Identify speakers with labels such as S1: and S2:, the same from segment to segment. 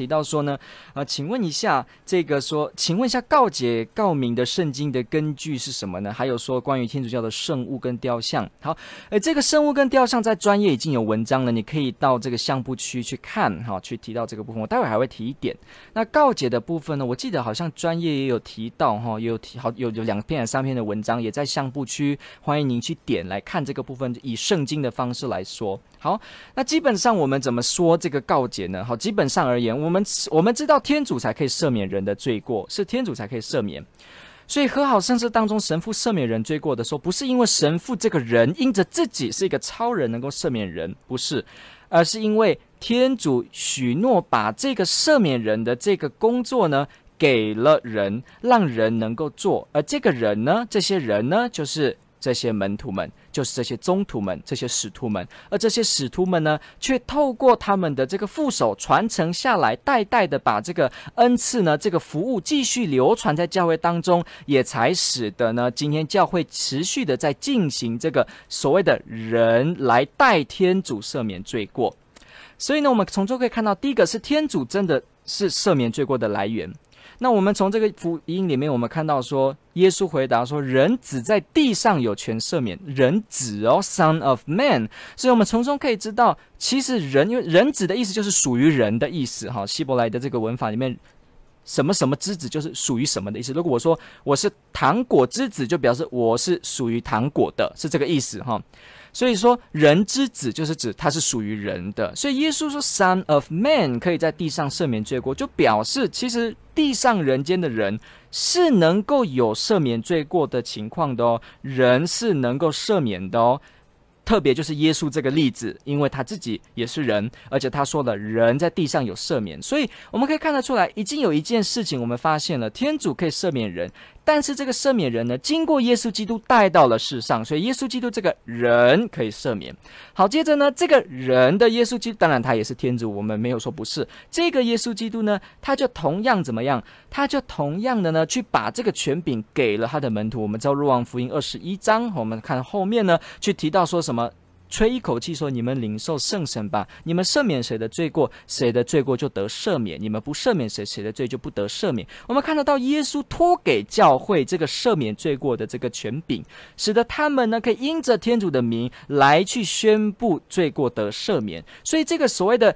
S1: 提到说呢，啊，请问一下，这个说，请问一下，告解告明的圣经的根据是什么呢？还有说关于天主教的圣物跟雕像。好，诶，这个圣物跟雕像在专业已经有文章了，你可以到这个相簿区去看，哈，去提到这个部分。我待会还会提一点。那告解的部分呢，我记得好像专业也有提到，哈，也有提好有有两篇还三篇的文章也在相簿区，欢迎您去点来看这个部分，以圣经的方式来说。好，那基本上我们怎么说这个告解呢？好，基本上而言，我我们我们知道天主才可以赦免人的罪过，是天主才可以赦免。所以和好圣事当中，神父赦免人罪过的时候，不是因为神父这个人因着自己是一个超人能够赦免人，不是，而是因为天主许诺把这个赦免人的这个工作呢给了人，让人能够做，而这个人呢，这些人呢，就是。这些门徒们就是这些宗徒们，这些使徒们，而这些使徒们呢，却透过他们的这个副手传承下来，代代的把这个恩赐呢，这个服务继续流传在教会当中，也才使得呢，今天教会持续的在进行这个所谓的人来代天主赦免罪过。所以呢，我们从中可以看到，第一个是天主真的是赦免罪过的来源。那我们从这个福音里面，我们看到说，耶稣回答说：“人子在地上有权赦免，人子哦，Son of Man。”所以，我们从中可以知道，其实人因为人子的意思就是属于人的意思哈。希伯来的这个文法里面，什么什么之子就是属于什么的意思。如果我说我是糖果之子，就表示我是属于糖果的，是这个意思哈。所以说，人之子就是指他是属于人的。所以耶稣说，Son of Man 可以在地上赦免罪过，就表示其实地上人间的人是能够有赦免罪过的情况的哦，人是能够赦免的哦。特别就是耶稣这个例子，因为他自己也是人，而且他说了人在地上有赦免，所以我们可以看得出来，已经有一件事情我们发现了，天主可以赦免人。但是这个赦免人呢，经过耶稣基督带到了世上，所以耶稣基督这个人可以赦免。好，接着呢，这个人的耶稣基督，当然他也是天主，我们没有说不是。这个耶稣基督呢，他就同样怎么样？他就同样的呢，去把这个权柄给了他的门徒。我们知道《若望福音》二十一章，我们看后面呢，去提到说什么？吹一口气说：“你们领受圣神吧！你们赦免谁的罪过，谁的罪过就得赦免；你们不赦免谁，谁的罪就不得赦免。”我们看得到耶稣托给教会这个赦免罪过的这个权柄，使得他们呢可以因着天主的名来去宣布罪过得赦免。所以这个所谓的。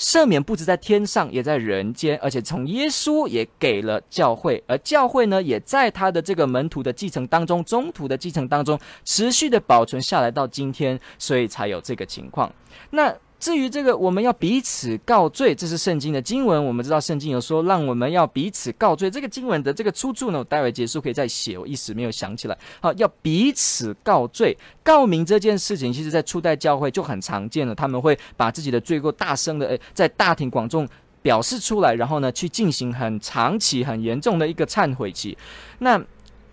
S1: 赦免不止在天上，也在人间，而且从耶稣也给了教会，而教会呢，也在他的这个门徒的继承当中、中途的继承当中，持续的保存下来到今天，所以才有这个情况。那。至于这个，我们要彼此告罪，这是圣经的经文。我们知道圣经有说，让我们要彼此告罪。这个经文的这个出处呢，我待会结束可以再写，我一时没有想起来。好，要彼此告罪，告明这件事情，其实在初代教会就很常见了。他们会把自己的罪过大声的诶，在大庭广众表示出来，然后呢，去进行很长期、很严重的一个忏悔期。那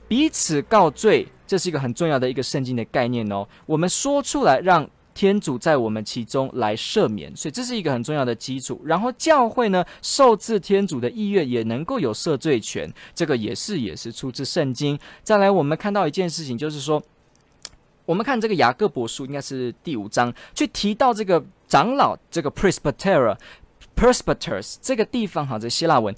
S1: 彼此告罪，这是一个很重要的一个圣经的概念哦。我们说出来，让。天主在我们其中来赦免，所以这是一个很重要的基础。然后教会呢，受制天主的意愿，也能够有赦罪权，这个也是也是出自圣经。再来，我们看到一件事情，就是说，我们看这个雅各伯书，应该是第五章，去提到这个长老，这个 presbytera，presbyters 这个地方，哈，这希腊文。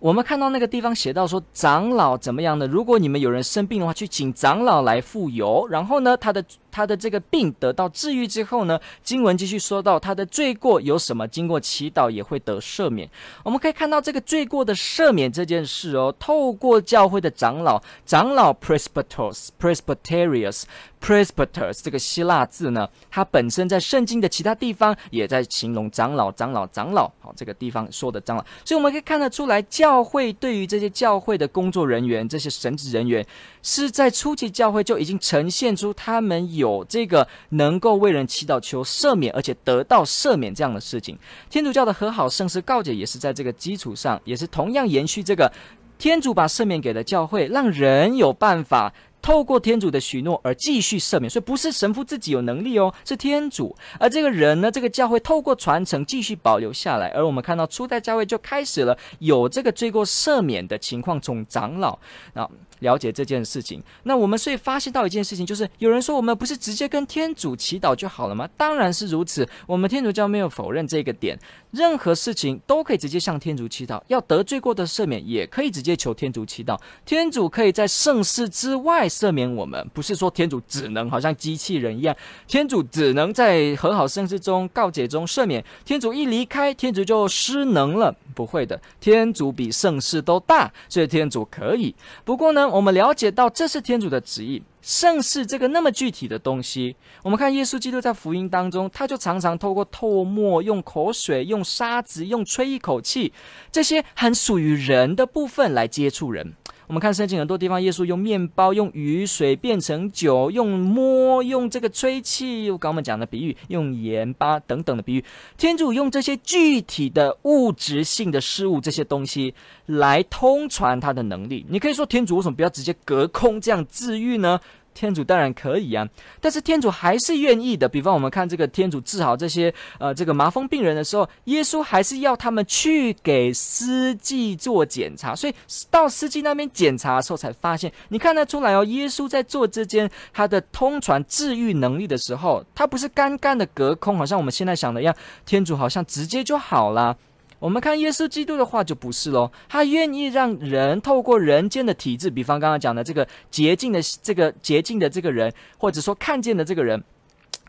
S1: 我们看到那个地方写到说，长老怎么样呢？如果你们有人生病的话，去请长老来傅油，然后呢，他的他的这个病得到治愈之后呢，经文继续说到他的罪过有什么，经过祈祷也会得赦免。我们可以看到这个罪过的赦免这件事哦，透过教会的长老，长老 presbyteros，presbyterius。Presbyters 这个希腊字呢，它本身在圣经的其他地方也在形容长老、长老、长老。好，这个地方说的长老，所以我们可以看得出来，教会对于这些教会的工作人员、这些神职人员，是在初期教会就已经呈现出他们有这个能够为人祈祷求赦免，而且得到赦免这样的事情。天主教的和好圣事告解也是在这个基础上，也是同样延续这个天主把赦免给了教会，让人有办法。透过天主的许诺而继续赦免，所以不是神父自己有能力哦，是天主。而这个人呢，这个教会透过传承继续保留下来。而我们看到初代教会就开始了有这个罪过赦免的情况，从长老啊。了解这件事情，那我们所以发现到一件事情，就是有人说我们不是直接跟天主祈祷就好了吗？当然是如此，我们天主教没有否认这个点，任何事情都可以直接向天主祈祷，要得罪过的赦免也可以直接求天主祈祷，天主可以在圣事之外赦免我们，不是说天主只能好像机器人一样，天主只能在和好圣事中告解中赦免，天主一离开，天主就失能了，不会的，天主比圣事都大，所以天主可以。不过呢，我们了解到这是天主的旨意，圣事这个那么具体的东西，我们看耶稣基督在福音当中，他就常常透过唾沫、用口水、用沙子、用吹一口气，这些很属于人的部分来接触人。我们看圣经很多地方，耶稣用面包、用雨水变成酒，用摸、用这个吹气，又刚我们讲的比喻，用盐巴等等的比喻。天主用这些具体的物质性的事物，这些东西来通传他的能力。你可以说，天主为什么不要直接隔空这样治愈呢？天主当然可以啊，但是天主还是愿意的。比方我们看这个天主治好这些呃这个麻风病人的时候，耶稣还是要他们去给司机做检查，所以到司机那边检查的时候才发现，你看得出来哦，耶稣在做这件他的通传治愈能力的时候，他不是干干的隔空，好像我们现在想的一样，天主好像直接就好了。我们看耶稣基督的话就不是喽，他愿意让人透过人间的体质，比方刚刚讲的这个洁净的这个洁净的这个人，或者说看见的这个人，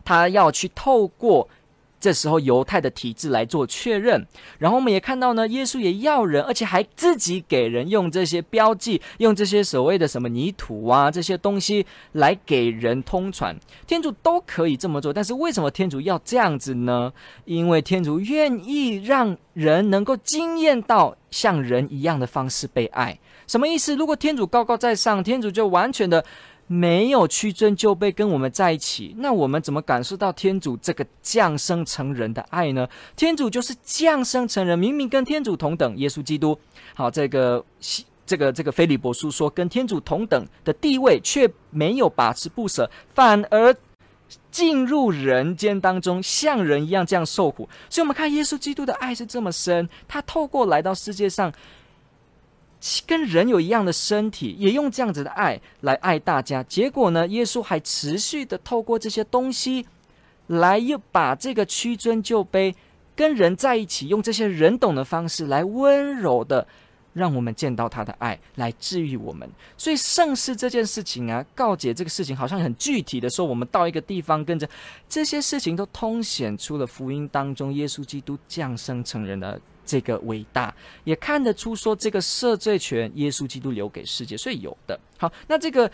S1: 他要去透过。这时候犹太的体制来做确认，然后我们也看到呢，耶稣也要人，而且还自己给人用这些标记，用这些所谓的什么泥土啊这些东西来给人通传。天主都可以这么做，但是为什么天主要这样子呢？因为天主愿意让人能够惊艳到像人一样的方式被爱。什么意思？如果天主高高在上，天主就完全的。没有屈尊就被跟我们在一起，那我们怎么感受到天主这个降生成人的爱呢？天主就是降生成人，明明跟天主同等，耶稣基督。好，这个这个这个菲利伯书说，跟天主同等的地位，却没有把持不舍，反而进入人间当中，像人一样这样受苦。所以，我们看耶稣基督的爱是这么深，他透过来到世界上。跟人有一样的身体，也用这样子的爱来爱大家。结果呢，耶稣还持续的透过这些东西，来又把这个屈尊就卑，跟人在一起，用这些人懂的方式来温柔的让我们见到他的爱，来治愈我们。所以圣事这件事情啊，告解这个事情，好像很具体的说，我们到一个地方跟着这些事情，都通显出了福音当中耶稣基督降生成人的。这个伟大也看得出，说这个赦罪权，耶稣基督留给世界，所以有的。好，那这个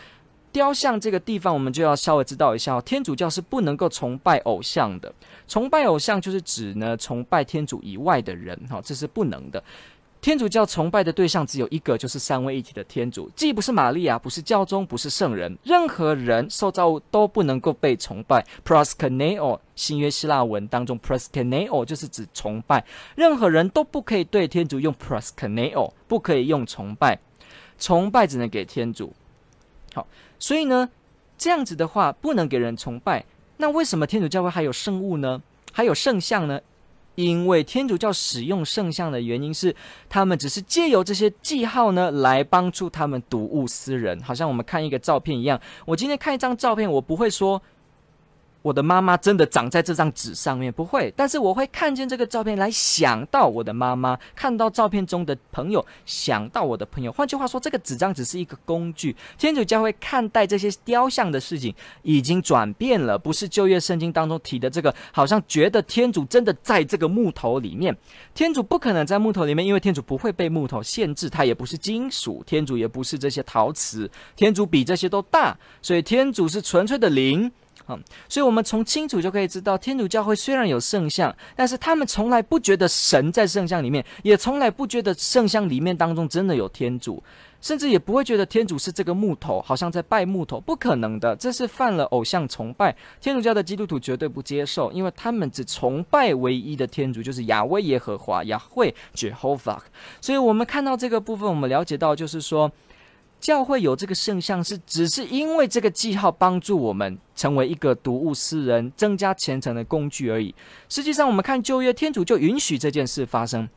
S1: 雕像这个地方，我们就要稍微知道一下哦。天主教是不能够崇拜偶像的，崇拜偶像就是指呢，崇拜天主以外的人，哈，这是不能的。天主教崇拜的对象只有一个，就是三位一体的天主，既不是玛利亚，不是教宗，不是圣人，任何人受造物都不能够被崇拜。proskuneo 新约希腊文当中，proskuneo 就是指崇拜，任何人都不可以对天主用 proskuneo，不可以用崇拜，崇拜只能给天主。好，所以呢，这样子的话不能给人崇拜，那为什么天主教会还有圣物呢？还有圣像呢？因为天主教使用圣像的原因是，他们只是借由这些记号呢，来帮助他们睹物思人，好像我们看一个照片一样。我今天看一张照片，我不会说。我的妈妈真的长在这张纸上面，不会，但是我会看见这个照片来想到我的妈妈，看到照片中的朋友，想到我的朋友。换句话说，这个纸张只是一个工具。天主教会看待这些雕像的事情已经转变了，不是旧约圣经当中提的这个，好像觉得天主真的在这个木头里面。天主不可能在木头里面，因为天主不会被木头限制，它也不是金属，天主也不是这些陶瓷，天主比这些都大，所以天主是纯粹的灵。嗯，所以我们从清楚就可以知道，天主教会虽然有圣像，但是他们从来不觉得神在圣像里面，也从来不觉得圣像里面当中真的有天主，甚至也不会觉得天主是这个木头，好像在拜木头，不可能的，这是犯了偶像崇拜。天主教的基督徒绝对不接受，因为他们只崇拜唯一的天主，就是亚威耶和华，雅惠耶和华。所以我们看到这个部分，我们了解到就是说。教会有这个圣像是只是因为这个记号帮助我们成为一个读物思人、增加虔诚的工具而已。实际上，我们看旧约，天主就允许这件事发生。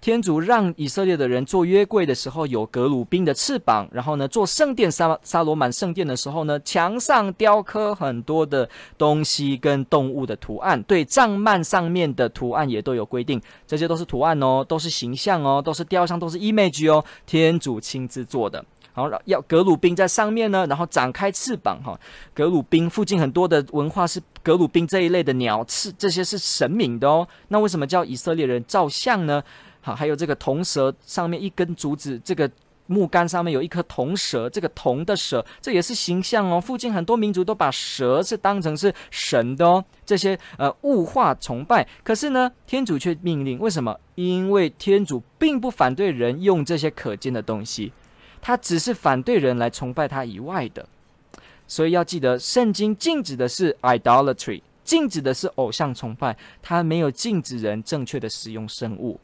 S1: 天主让以色列的人做约柜的时候有格鲁宾的翅膀，然后呢，做圣殿沙沙罗满圣殿的时候呢，墙上雕刻很多的东西跟动物的图案，对帐幔上面的图案也都有规定，这些都是图案哦，都是形象哦，都是雕像，都是 image 哦，天主亲自做的。好，要格鲁宾在上面呢，然后展开翅膀哈。格鲁宾附近很多的文化是格鲁宾这一类的鸟翅，这些是神明的哦。那为什么叫以色列人照相呢？好，还有这个铜蛇上面一根竹子，这个木杆上面有一颗铜蛇，这个铜的蛇，这也是形象哦。附近很多民族都把蛇是当成是神的哦。这些呃物化崇拜，可是呢，天主却命令，为什么？因为天主并不反对人用这些可见的东西，他只是反对人来崇拜他以外的。所以要记得，圣经禁止的是 idolatry，禁止的是偶像崇拜，他没有禁止人正确的使用生物。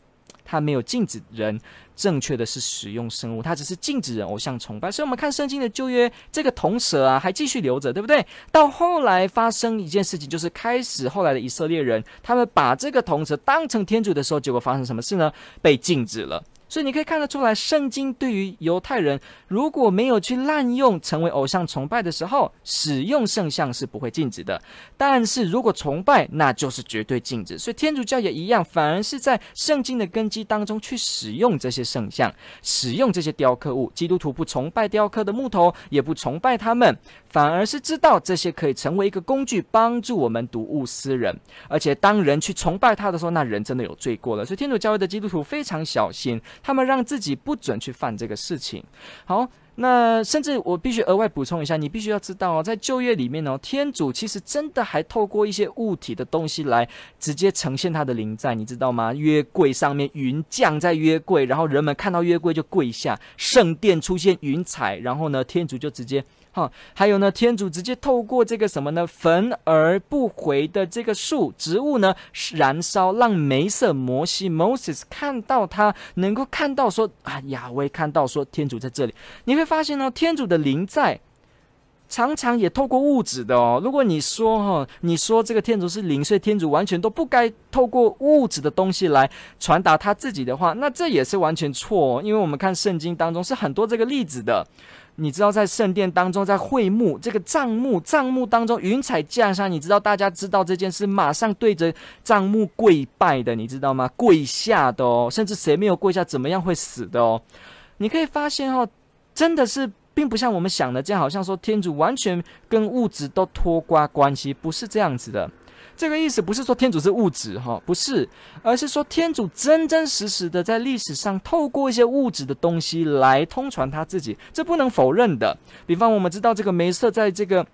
S1: 他没有禁止人正确的是使用生物，他只是禁止人偶像崇拜。所以，我们看圣经的旧约，这个铜蛇啊，还继续留着，对不对？到后来发生一件事情，就是开始后来的以色列人，他们把这个铜蛇当成天主的时候，结果发生什么事呢？被禁止了。所以你可以看得出来，圣经对于犹太人如果没有去滥用成为偶像崇拜的时候，使用圣像是不会禁止的。但是如果崇拜，那就是绝对禁止。所以天主教也一样，反而是在圣经的根基当中去使用这些圣像，使用这些雕刻物。基督徒不崇拜雕刻的木头，也不崇拜他们，反而是知道这些可以成为一个工具，帮助我们睹物思人。而且当人去崇拜他的时候，那人真的有罪过了。所以天主教会的基督徒非常小心。他们让自己不准去犯这个事情。好，那甚至我必须额外补充一下，你必须要知道哦，在旧约里面哦，天主其实真的还透过一些物体的东西来直接呈现他的灵在，你知道吗？约柜上面云降在约柜，然后人们看到约柜就跪下；圣殿出现云彩，然后呢，天主就直接。哈，还有呢，天主直接透过这个什么呢？焚而不回的这个树植物呢，燃烧，让梅瑟摩西 Moses 看到他，能够看到说啊，亚威看到说天主在这里。你会发现呢，天主的灵在常常也透过物质的哦。如果你说哈，你说这个天主是灵，所以天主完全都不该透过物质的东西来传达他自己的话，那这也是完全错哦。因为我们看圣经当中是很多这个例子的。你知道在圣殿当中，在会幕这个帐幕帐幕当中，云彩降下，你知道大家知道这件事，马上对着帐幕跪拜的，你知道吗？跪下的哦，甚至谁没有跪下，怎么样会死的哦？你可以发现哦，真的是并不像我们想的这样，好像说天主完全跟物质都脱挂关系，不是这样子的。这个意思不是说天主是物质哈，不是，而是说天主真真实实的在历史上透过一些物质的东西来通传他自己，这不能否认的。比方我们知道这个梅瑟在这个。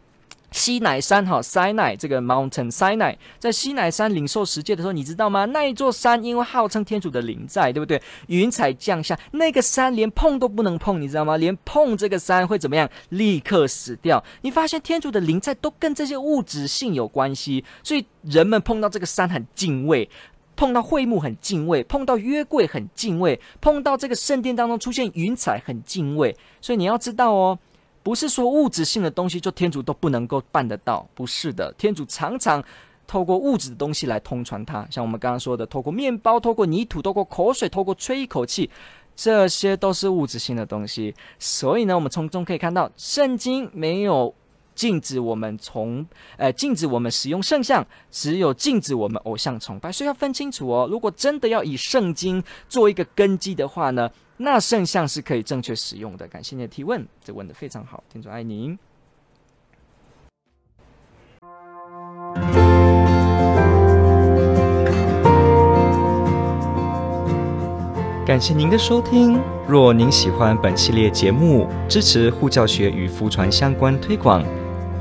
S1: 西乃山哈，Sinai 这个 Mountain 西奈在西乃山领受十诫的时候，你知道吗？那一座山因为号称天主的灵在，对不对？云彩降下，那个山连碰都不能碰，你知道吗？连碰这个山会怎么样？立刻死掉。你发现天主的灵在都跟这些物质性有关系，所以人们碰到这个山很敬畏，碰到会幕很敬畏，碰到约柜很敬畏，碰到这个圣殿当中出现云彩很敬畏。所以你要知道哦。不是说物质性的东西就天主都不能够办得到，不是的。天主常常透过物质的东西来通传他，像我们刚刚说的，透过面包、透过泥土、透过口水、透过吹一口气，这些都是物质性的东西。所以呢，我们从中可以看到，圣经没有禁止我们从，呃，禁止我们使用圣像，只有禁止我们偶像崇拜。所以要分清楚哦。如果真的要以圣经做一个根基的话呢，那圣像是可以正确使用的。感谢你的提问，这问的非常好，天主爱您。
S2: 感谢您的收听。若您喜欢本系列节目，支持护教学与福传相关推广，